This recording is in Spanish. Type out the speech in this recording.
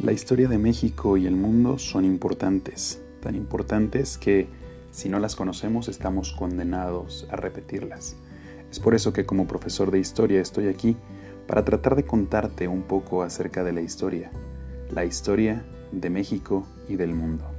La historia de México y el mundo son importantes, tan importantes que si no las conocemos estamos condenados a repetirlas. Es por eso que como profesor de historia estoy aquí para tratar de contarte un poco acerca de la historia, la historia de México y del mundo.